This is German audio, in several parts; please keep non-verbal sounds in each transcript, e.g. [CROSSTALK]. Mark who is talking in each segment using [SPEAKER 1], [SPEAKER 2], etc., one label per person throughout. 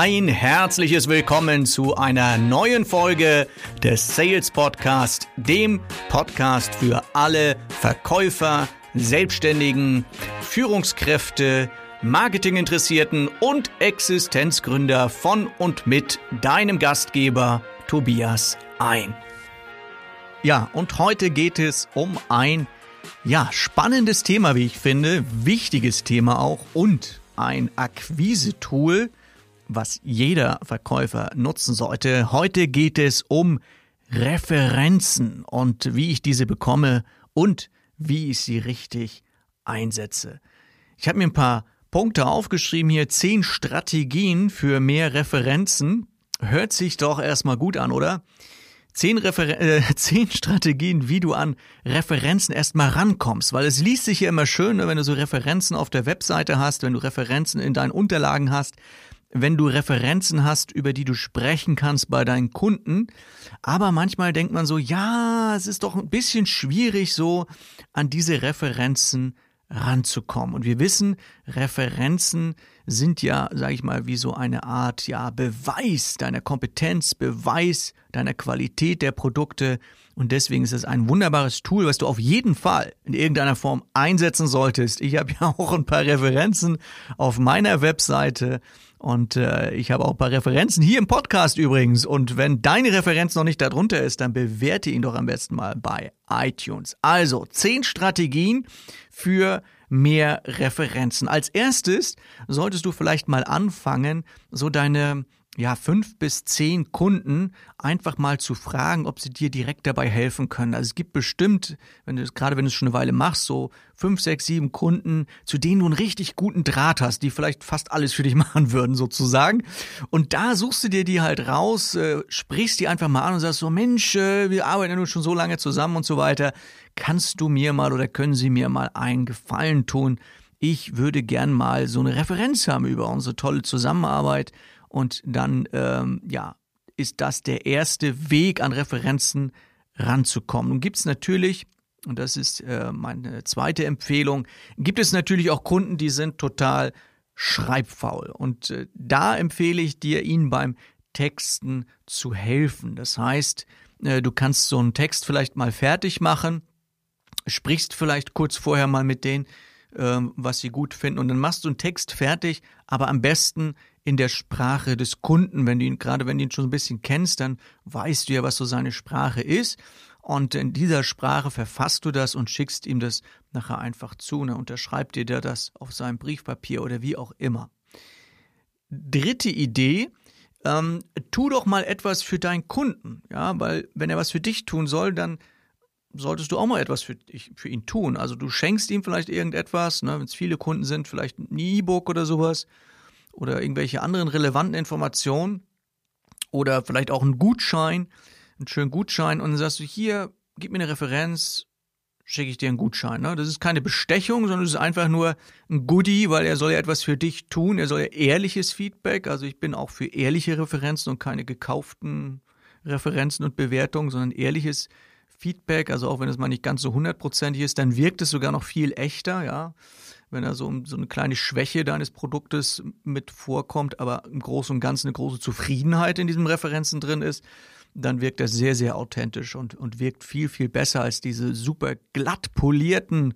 [SPEAKER 1] Ein herzliches Willkommen zu einer neuen Folge des Sales Podcast, dem Podcast für alle Verkäufer, Selbstständigen, Führungskräfte, Marketinginteressierten und Existenzgründer von und mit deinem Gastgeber Tobias ein. Ja, und heute geht es um ein ja, spannendes Thema, wie ich finde, wichtiges Thema auch und ein Akquise-Tool, was jeder Verkäufer nutzen sollte. Heute geht es um Referenzen und wie ich diese bekomme und wie ich sie richtig einsetze. Ich habe mir ein paar Punkte aufgeschrieben hier, zehn Strategien für mehr Referenzen. Hört sich doch erstmal gut an, oder? Zehn, Refer äh, [LAUGHS] zehn Strategien, wie du an Referenzen erstmal rankommst, weil es liest sich ja immer schön, ne, wenn du so Referenzen auf der Webseite hast, wenn du Referenzen in deinen Unterlagen hast, wenn du Referenzen hast, über die du sprechen kannst bei deinen Kunden. Aber manchmal denkt man so, ja, es ist doch ein bisschen schwierig, so an diese Referenzen ranzukommen. Und wir wissen, Referenzen sind ja, sage ich mal, wie so eine Art ja Beweis deiner Kompetenz, Beweis deiner Qualität der Produkte. Und deswegen ist es ein wunderbares Tool, was du auf jeden Fall in irgendeiner Form einsetzen solltest. Ich habe ja [LAUGHS] auch ein paar Referenzen auf meiner Webseite und äh, ich habe auch ein paar Referenzen hier im Podcast übrigens. Und wenn deine Referenz noch nicht darunter ist, dann bewerte ihn doch am besten mal bei iTunes. Also zehn Strategien für mehr Referenzen. Als erstes solltest du vielleicht mal anfangen, so deine ja, fünf bis zehn Kunden einfach mal zu fragen, ob sie dir direkt dabei helfen können. Also es gibt bestimmt, wenn du gerade wenn du es schon eine Weile machst, so fünf, sechs, sieben Kunden, zu denen du einen richtig guten Draht hast, die vielleicht fast alles für dich [LAUGHS] machen würden, sozusagen. Und da suchst du dir die halt raus, äh, sprichst die einfach mal an und sagst so, Mensch, äh, wir arbeiten ja nun schon so lange zusammen und so weiter. Kannst du mir mal oder können sie mir mal einen Gefallen tun? Ich würde gern mal so eine Referenz haben über unsere tolle Zusammenarbeit und dann, ähm, ja, ist das der erste Weg an Referenzen ranzukommen. Nun gibt es natürlich, und das ist äh, meine zweite Empfehlung, gibt es natürlich auch Kunden, die sind total schreibfaul. Und äh, da empfehle ich dir, ihnen beim Texten zu helfen. Das heißt, äh, du kannst so einen Text vielleicht mal fertig machen, sprichst vielleicht kurz vorher mal mit denen, ähm, was sie gut finden. Und dann machst du einen Text fertig, aber am besten in der Sprache des Kunden. Wenn du ihn, gerade wenn du ihn schon ein bisschen kennst, dann weißt du ja, was so seine Sprache ist. Und in dieser Sprache verfasst du das und schickst ihm das nachher einfach zu. Und er unterschreibt dir das auf seinem Briefpapier oder wie auch immer. Dritte Idee, ähm, tu doch mal etwas für deinen Kunden. Ja, weil wenn er was für dich tun soll, dann solltest du auch mal etwas für, für ihn tun. Also du schenkst ihm vielleicht irgendetwas, ne, wenn es viele Kunden sind, vielleicht ein E-Book oder sowas oder irgendwelche anderen relevanten Informationen oder vielleicht auch einen Gutschein, einen schönen Gutschein und dann sagst du hier, gib mir eine Referenz, schicke ich dir einen Gutschein. Ne? Das ist keine Bestechung, sondern es ist einfach nur ein Goodie, weil er soll ja etwas für dich tun. Er soll ja ehrliches Feedback. Also ich bin auch für ehrliche Referenzen und keine gekauften Referenzen und Bewertungen, sondern ehrliches Feedback, also auch wenn es mal nicht ganz so hundertprozentig ist, dann wirkt es sogar noch viel echter, ja. Wenn da so, so eine kleine Schwäche deines Produktes mit vorkommt, aber im Großen und Ganzen eine große Zufriedenheit in diesen Referenzen drin ist, dann wirkt das sehr, sehr authentisch und, und wirkt viel, viel besser als diese super glatt polierten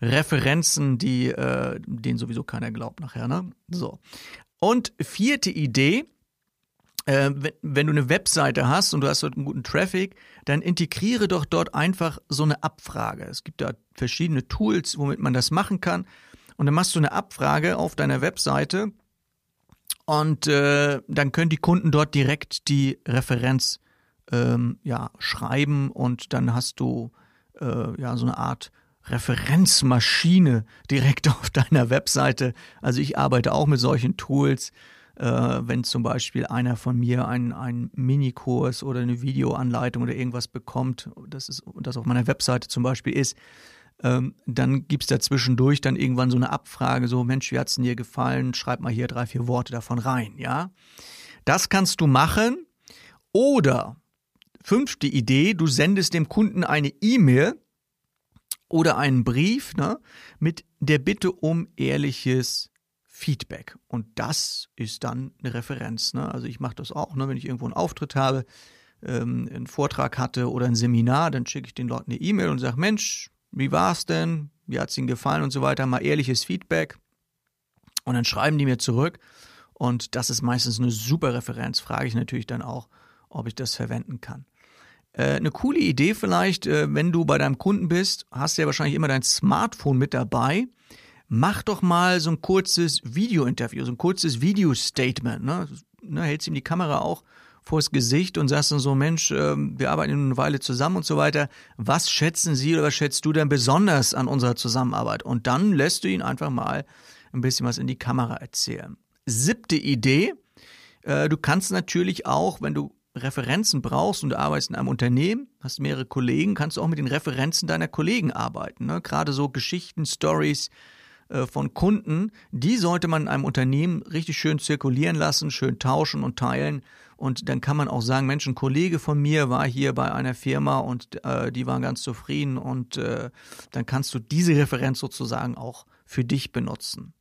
[SPEAKER 1] Referenzen, die äh, denen sowieso keiner glaubt nachher. Ne? So. Und vierte Idee, äh, wenn, wenn, du eine Webseite hast und du hast dort einen guten Traffic, dann integriere doch dort einfach so eine Abfrage. Es gibt da verschiedene Tools, womit man das machen kann. Und dann machst du eine Abfrage auf deiner Webseite und äh, dann können die Kunden dort direkt die Referenz ähm, ja, schreiben und dann hast du äh, ja so eine Art Referenzmaschine direkt [LAUGHS] auf deiner Webseite. Also ich arbeite auch mit solchen Tools äh, wenn zum Beispiel einer von mir einen, Minikurs oder eine Videoanleitung oder irgendwas bekommt, das ist das auf meiner Webseite zum Beispiel ist, ähm, dann gibt es zwischendurch dann irgendwann so eine Abfrage, so Mensch, wie hat es dir gefallen? Schreib mal hier drei, vier Worte davon rein, ja. Das kannst du machen. Oder fünfte Idee, du sendest dem Kunden eine E-Mail oder einen Brief ne, mit der Bitte um ehrliches Feedback. Und das ist dann eine Referenz. Ne? Also ich mache das auch, ne? wenn ich irgendwo einen Auftritt habe, ähm, einen Vortrag hatte oder ein Seminar, dann schicke ich den Leuten eine E-Mail und sage, Mensch, wie war es denn? Wie hat es Ihnen gefallen und so weiter? Mal ehrliches Feedback. Und dann schreiben die mir zurück. Und das ist meistens eine super Referenz. Frage ich natürlich dann auch, ob ich das verwenden kann. Äh, eine coole Idee vielleicht, äh, wenn du bei deinem Kunden bist, hast du ja wahrscheinlich immer dein Smartphone mit dabei. Mach doch mal so ein kurzes Video-Interview, so ein kurzes Video-Statement. Ne? Ne, hältst ihm die Kamera auch vors Gesicht und sagst dann so, Mensch, äh, wir arbeiten eine Weile zusammen und so weiter. Was schätzen Sie oder was schätzt du denn besonders an unserer Zusammenarbeit? Und dann lässt du ihn einfach mal ein bisschen was in die Kamera erzählen. Siebte Idee. Äh, du kannst natürlich auch, wenn du Referenzen brauchst und du arbeitest in einem Unternehmen, hast mehrere Kollegen, kannst du auch mit den Referenzen deiner Kollegen arbeiten. Ne? Gerade so Geschichten, Stories von Kunden, die sollte man in einem Unternehmen richtig schön zirkulieren lassen, schön tauschen und teilen. Und dann kann man auch sagen, Mensch, ein Kollege von mir war hier bei einer Firma und äh, die waren ganz zufrieden und äh, dann kannst du diese Referenz sozusagen auch für dich benutzen.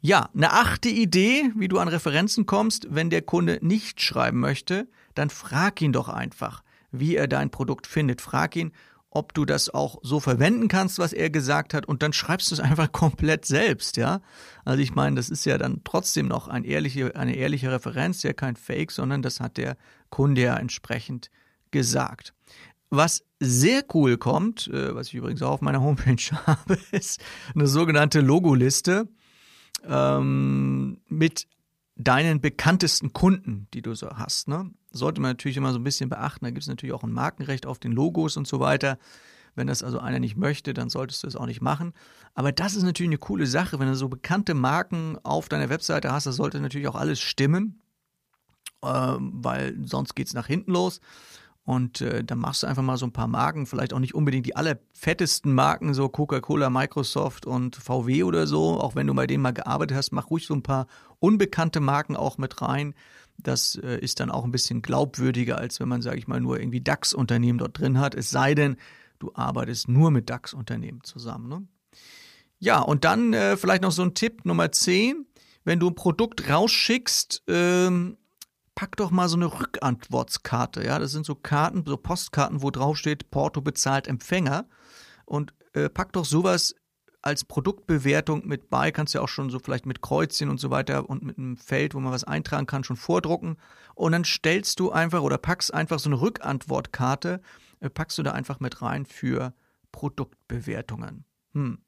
[SPEAKER 1] Ja, eine achte Idee, wie du an Referenzen kommst, wenn der Kunde nicht schreiben möchte, dann frag ihn doch einfach, wie er dein Produkt findet. Frag ihn, ob du das auch so verwenden kannst, was er gesagt hat, und dann schreibst du es einfach [LAUGHS] komplett selbst, ja. Also ich meine, das ist ja dann trotzdem noch ein ehrliche, eine ehrliche Referenz, ja kein Fake, sondern das hat der Kunde ja entsprechend gesagt. Was sehr cool kommt, äh, was ich übrigens auch auf meiner Homepage [LAUGHS] habe, ist eine sogenannte Logoliste ähm, mit deinen bekanntesten Kunden, die du so hast. Ne? Sollte man natürlich immer so ein bisschen beachten. Da gibt es natürlich auch ein Markenrecht auf den Logos und so weiter. Wenn das also einer nicht möchte, dann solltest du es auch nicht machen. Aber das ist natürlich eine coole Sache, wenn du so bekannte Marken auf deiner Webseite hast, das sollte natürlich auch alles stimmen, äh, weil sonst geht es nach hinten los. Und äh, dann machst du einfach mal so ein paar Marken, vielleicht auch nicht unbedingt die allerfettesten Marken, so Coca-Cola, Microsoft und VW oder so. Auch wenn du bei denen mal gearbeitet hast, mach ruhig so ein paar unbekannte Marken auch mit rein. Das äh, ist dann auch ein bisschen glaubwürdiger, als wenn man, sage ich mal, nur irgendwie DAX-Unternehmen dort drin hat. Es sei denn, du arbeitest nur mit DAX-Unternehmen zusammen. Ne? Ja, und dann äh, vielleicht noch so ein Tipp Nummer 10. Wenn du ein Produkt rausschickst, ähm, pack doch mal so eine Rückantwortskarte. Ja, das sind so Karten, so Postkarten, wo drauf steht, Porto bezahlt Empfänger. Und äh, pack doch sowas als Produktbewertung mit bei, kannst du ja auch schon so vielleicht mit Kreuzchen und so weiter und mit einem Feld, wo man was eintragen kann, schon vordrucken. Und dann stellst du einfach oder packst einfach so eine Rückantwortkarte, äh, packst du da einfach mit rein für Produktbewertungen. Hm.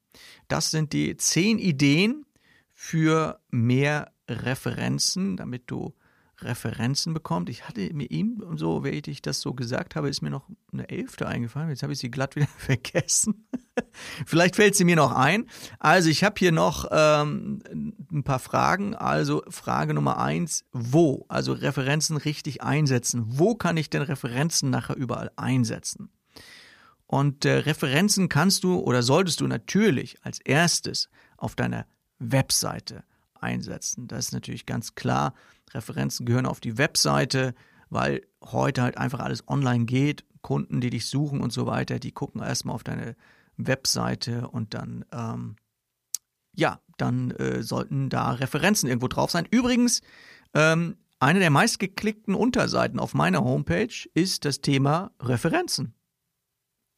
[SPEAKER 1] Das sind die zehn Ideen für mehr Referenzen, damit du Referenzen bekommt. Ich hatte mir ihm, so, während ich das so gesagt habe, ist mir noch eine Elfte eingefallen. Jetzt habe ich sie glatt wieder [LAUGHS] vergessen. Vielleicht fällt sie mir noch ein. Also ich habe hier noch ähm, ein paar Fragen. Also Frage Nummer eins, wo? Also Referenzen richtig einsetzen. Wo kann ich denn Referenzen nachher überall einsetzen? Und äh, Referenzen kannst du oder solltest du natürlich als erstes auf deiner Webseite einsetzen. Das ist natürlich ganz klar. Referenzen gehören auf die Webseite, weil heute halt einfach alles online geht. Kunden, die dich suchen und so weiter, die gucken erstmal auf deine Webseite und dann, ähm, ja, dann äh, sollten da Referenzen irgendwo drauf sein. Übrigens, ähm, eine der meistgeklickten Unterseiten auf meiner Homepage ist das Thema Referenzen.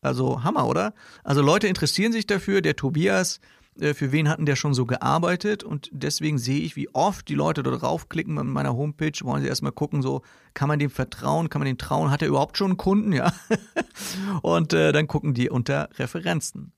[SPEAKER 1] Also Hammer, oder? Also Leute interessieren sich dafür. Der Tobias für wen hatten der schon so gearbeitet und deswegen sehe ich, wie oft die Leute da draufklicken bei meiner Homepage, wollen sie erstmal gucken, so, kann man dem vertrauen, kann man dem trauen, hat er überhaupt schon einen Kunden, ja? [LAUGHS] und äh, dann gucken die unter Referenzen.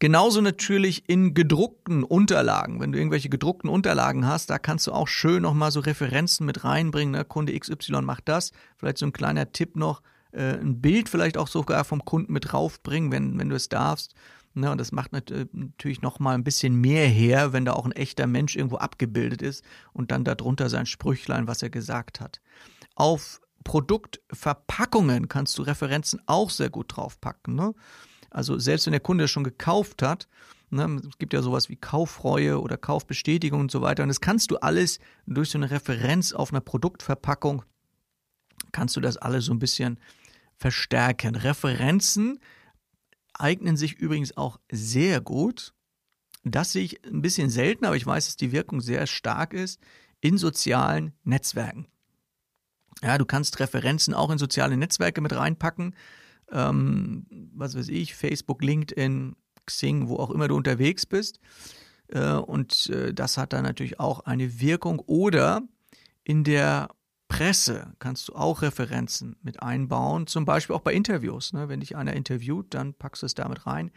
[SPEAKER 1] Genauso natürlich in gedruckten Unterlagen. Wenn du irgendwelche gedruckten Unterlagen hast, da kannst du auch schön nochmal so Referenzen mit reinbringen. Ne? Kunde XY macht das. Vielleicht so ein kleiner Tipp noch, äh, ein Bild vielleicht auch sogar vom Kunden mit draufbringen, wenn, wenn du es darfst. Ne, und das macht äh, natürlich noch mal ein bisschen mehr her, wenn da auch ein echter Mensch irgendwo abgebildet ist und dann darunter sein Sprüchlein, was er gesagt hat. Auf Produktverpackungen kannst du Referenzen auch sehr gut draufpacken. Ne? Also selbst wenn der Kunde schon gekauft hat, ne, es gibt ja sowas wie Kauffreue oder Kaufbestätigung und so weiter. Und das kannst du alles durch so eine Referenz auf einer Produktverpackung, kannst du das alles so ein bisschen verstärken. Referenzen eignen sich übrigens auch sehr gut das sehe ich ein bisschen selten, aber ich weiß, dass die Wirkung sehr stark ist in sozialen Netzwerken. Ja, du kannst Referenzen auch in soziale Netzwerke mit reinpacken. Ähm, was weiß ich, Facebook, LinkedIn, Xing, wo auch immer du unterwegs bist. Äh, und äh, das hat dann natürlich auch eine Wirkung. Oder in der Presse kannst du auch Referenzen mit einbauen, zum Beispiel auch bei Interviews. Ne? Wenn dich einer interviewt, dann packst du es damit rein.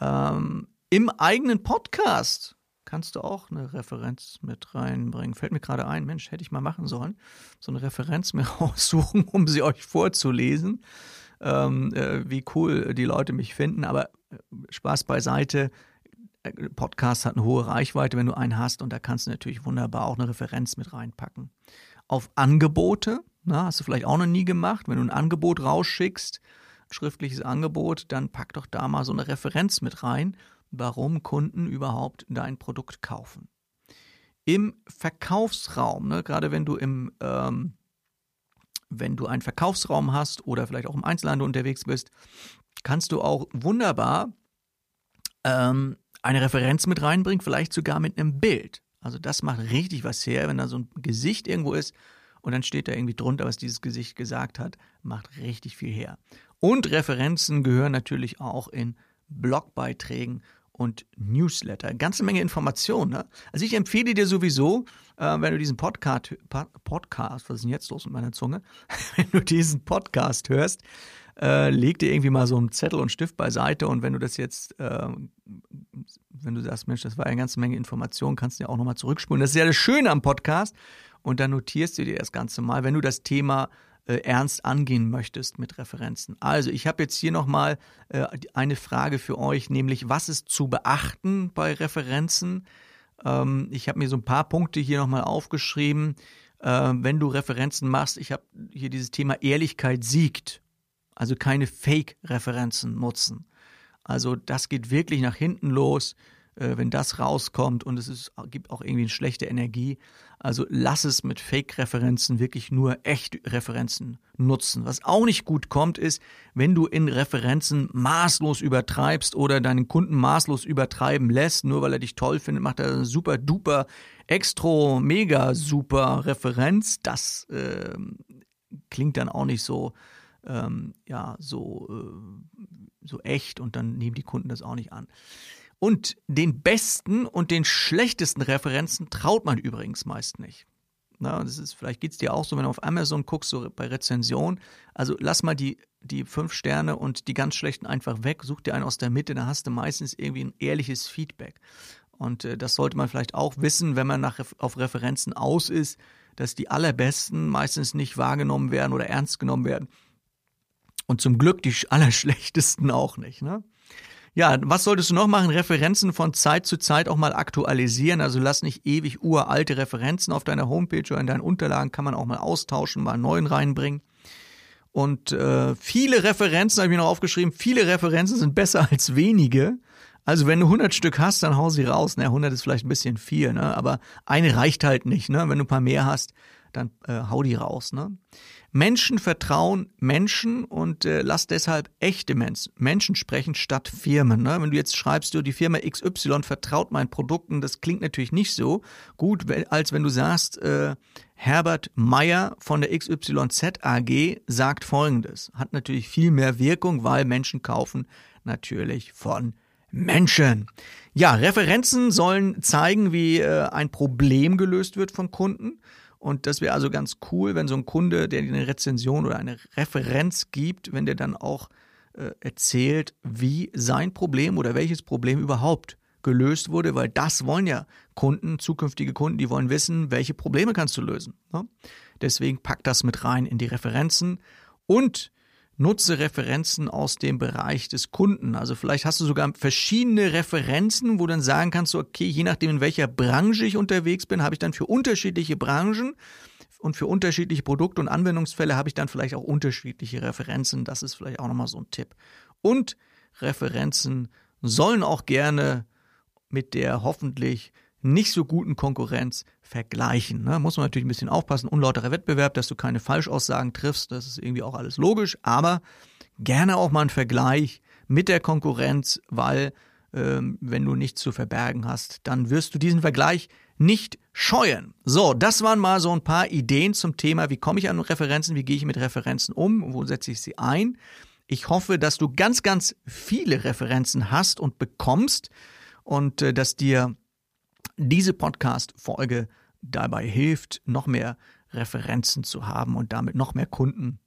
[SPEAKER 1] Ähm, Im eigenen Podcast kannst du auch eine Referenz mit reinbringen. Fällt mir gerade ein, Mensch, hätte ich mal machen sollen. So eine Referenz mir [LAUGHS] raussuchen, um sie euch vorzulesen. Ähm, äh, wie cool die Leute mich finden. Aber äh, Spaß beiseite. Äh, Podcast hat eine hohe Reichweite, wenn du einen hast, und da kannst du natürlich wunderbar auch eine Referenz mit reinpacken. Auf Angebote, na, hast du vielleicht auch noch nie gemacht, wenn du ein Angebot rausschickst, schriftliches Angebot, dann pack doch da mal so eine Referenz mit rein warum Kunden überhaupt dein Produkt kaufen. Im Verkaufsraum, ne, gerade wenn du im ähm, wenn du einen Verkaufsraum hast oder vielleicht auch im Einzelhandel unterwegs bist, kannst du auch wunderbar ähm, eine Referenz mit reinbringen, vielleicht sogar mit einem Bild. Also das macht richtig was her, wenn da so ein Gesicht irgendwo ist und dann steht da irgendwie drunter, was dieses Gesicht gesagt hat, macht richtig viel her. Und Referenzen gehören natürlich auch in Blogbeiträgen und Newsletter. Ganze Menge Informationen. Ne? Also ich empfehle dir sowieso, äh, wenn du diesen Podcast, Podcast, was ist denn jetzt los mit meiner Zunge? [LAUGHS] wenn du diesen Podcast hörst, äh, leg dir irgendwie mal so einen Zettel und Stift beiseite und wenn du das jetzt, äh, wenn du sagst, Mensch, das war eine ganze Menge Informationen, kannst du ja auch nochmal zurückspulen. Das ist ja das Schöne am Podcast und dann notierst du dir das Ganze mal, wenn du das Thema äh, ernst angehen möchtest mit Referenzen. Also ich habe jetzt hier nochmal äh, eine Frage für euch, nämlich was ist zu beachten bei Referenzen? Ähm, ich habe mir so ein paar Punkte hier nochmal aufgeschrieben. Äh, wenn du Referenzen machst, ich habe hier dieses Thema Ehrlichkeit siegt. Also keine Fake-Referenzen nutzen. Also das geht wirklich nach hinten los äh, wenn das rauskommt und es ist, gibt auch irgendwie eine schlechte Energie. Also lass es mit Fake-Referenzen wirklich nur echte Referenzen nutzen. Was auch nicht gut kommt, ist, wenn du in Referenzen maßlos übertreibst oder deinen Kunden maßlos übertreiben lässt, nur weil er dich toll findet, macht er eine super duper, extra, mega super Referenz. Das äh, klingt dann auch nicht so, ähm, ja, so, äh, so echt und dann nehmen die Kunden das auch nicht an. Und den besten und den schlechtesten Referenzen traut man übrigens meist nicht. Na, das ist, vielleicht geht es dir auch so, wenn du auf Amazon guckst, so bei Rezension. Also lass mal die, die fünf Sterne und die ganz schlechten einfach weg, such dir einen aus der Mitte, da hast du meistens irgendwie ein ehrliches Feedback. Und äh, das sollte man vielleicht auch wissen, wenn man nach, auf Referenzen aus ist, dass die allerbesten meistens nicht wahrgenommen werden oder ernst genommen werden. Und zum Glück die allerschlechtesten auch nicht. Ne? Ja, was solltest du noch machen? Referenzen von Zeit zu Zeit auch mal aktualisieren. Also lass nicht ewig uralte Referenzen auf deiner Homepage oder in deinen Unterlagen, kann man auch mal austauschen, mal einen neuen reinbringen. Und äh, viele Referenzen, habe ich mir noch aufgeschrieben, viele Referenzen sind besser als wenige. Also wenn du 100 Stück hast, dann hau sie raus. Na, 100 ist vielleicht ein bisschen viel, ne? aber eine reicht halt nicht. Ne? Wenn du ein paar mehr hast, dann äh, hau die raus. Ne? Menschen vertrauen Menschen und äh, lass deshalb echte Menschen, Menschen sprechen statt Firmen. Ne? Wenn du jetzt schreibst, du, die Firma XY vertraut meinen Produkten, das klingt natürlich nicht so gut, als wenn du sagst, äh, Herbert Meyer von der XYZ AG sagt Folgendes. Hat natürlich viel mehr Wirkung, weil Menschen kaufen natürlich von Menschen. Ja, Referenzen sollen zeigen, wie äh, ein Problem gelöst wird von Kunden. Und das wäre also ganz cool, wenn so ein Kunde, der eine Rezension oder eine Referenz gibt, wenn der dann auch äh, erzählt, wie sein Problem oder welches Problem überhaupt gelöst wurde, weil das wollen ja Kunden, zukünftige Kunden, die wollen wissen, welche Probleme kannst du lösen. Ne? Deswegen pack das mit rein in die Referenzen und nutze Referenzen aus dem Bereich des Kunden. Also vielleicht hast du sogar verschiedene Referenzen, wo du dann sagen kannst, okay, je nachdem in welcher Branche ich unterwegs bin, habe ich dann für unterschiedliche Branchen und für unterschiedliche Produkte und Anwendungsfälle habe ich dann vielleicht auch unterschiedliche Referenzen. Das ist vielleicht auch nochmal so ein Tipp. Und Referenzen sollen auch gerne mit der hoffentlich nicht so guten Konkurrenz vergleichen. Ne? Muss man natürlich ein bisschen aufpassen. Unlauterer Wettbewerb, dass du keine Falschaussagen triffst, das ist irgendwie auch alles logisch, aber gerne auch mal ein Vergleich mit der Konkurrenz, weil ähm, wenn du nichts zu verbergen hast, dann wirst du diesen Vergleich nicht scheuen. So, das waren mal so ein paar Ideen zum Thema, wie komme ich an Referenzen, wie gehe ich mit Referenzen um, wo setze ich sie ein. Ich hoffe, dass du ganz, ganz viele Referenzen hast und bekommst und äh, dass dir diese Podcast-Folge dabei hilft, noch mehr Referenzen zu haben und damit noch mehr Kunden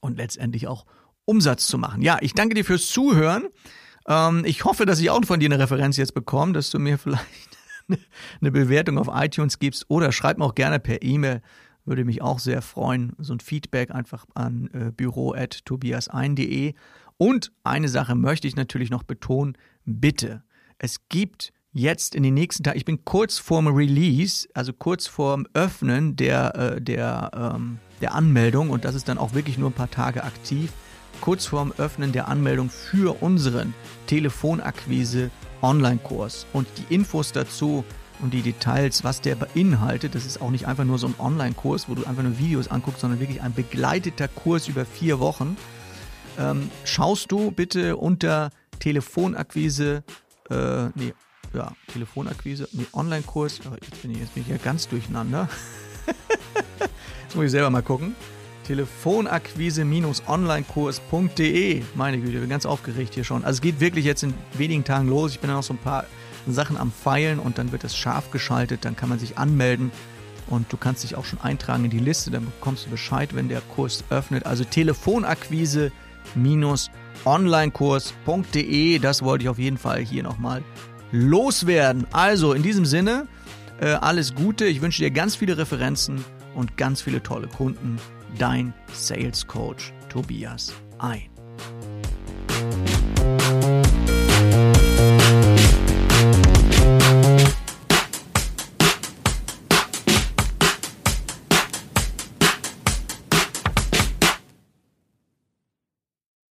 [SPEAKER 1] und letztendlich auch Umsatz zu machen. Ja, ich danke dir fürs Zuhören. Ähm, ich hoffe, dass ich auch von dir eine Referenz jetzt bekomme, dass du mir [LAUGHS] vielleicht eine Bewertung auf iTunes gibst oder schreib mir auch gerne per E-Mail. Würde mich auch sehr freuen. So ein Feedback einfach an äh, büro.tobias1.de. Und eine Sache möchte ich natürlich noch betonen. Bitte, es gibt jetzt in den nächsten Tagen, ich bin kurz vorm Release, also kurz vorm Öffnen der, äh, der, ähm, der Anmeldung und das ist dann auch wirklich nur ein paar Tage aktiv kurz vorm Öffnen der Anmeldung für unseren Telefonakquise Online-Kurs. Und die Infos dazu und die Details, was der beinhaltet, das ist auch nicht einfach nur so ein Online-Kurs, wo du einfach nur Videos anguckst, sondern wirklich ein begleiteter Kurs über vier Wochen. Ähm, schaust du bitte unter Telefonakquise, äh, nee, ja, Telefonakquise, nee, Online-Kurs, jetzt bin ich, jetzt bin ich ja ganz durcheinander. [LAUGHS] jetzt muss ich selber mal gucken. Telefonakquise-onlinekurs.de. Meine Güte, ich bin ganz aufgeregt hier schon. Also es geht wirklich jetzt in wenigen Tagen los. Ich bin noch so ein paar Sachen am Feilen und dann wird es scharf geschaltet. Dann kann man sich anmelden und du kannst dich auch schon eintragen in die Liste. Dann bekommst du Bescheid, wenn der Kurs öffnet. Also Telefonakquise-onlinekurs.de. Das wollte ich auf jeden Fall hier nochmal loswerden. Also in diesem Sinne, äh, alles Gute. Ich wünsche dir ganz viele Referenzen und ganz viele tolle Kunden dein Sales Coach Tobias ein.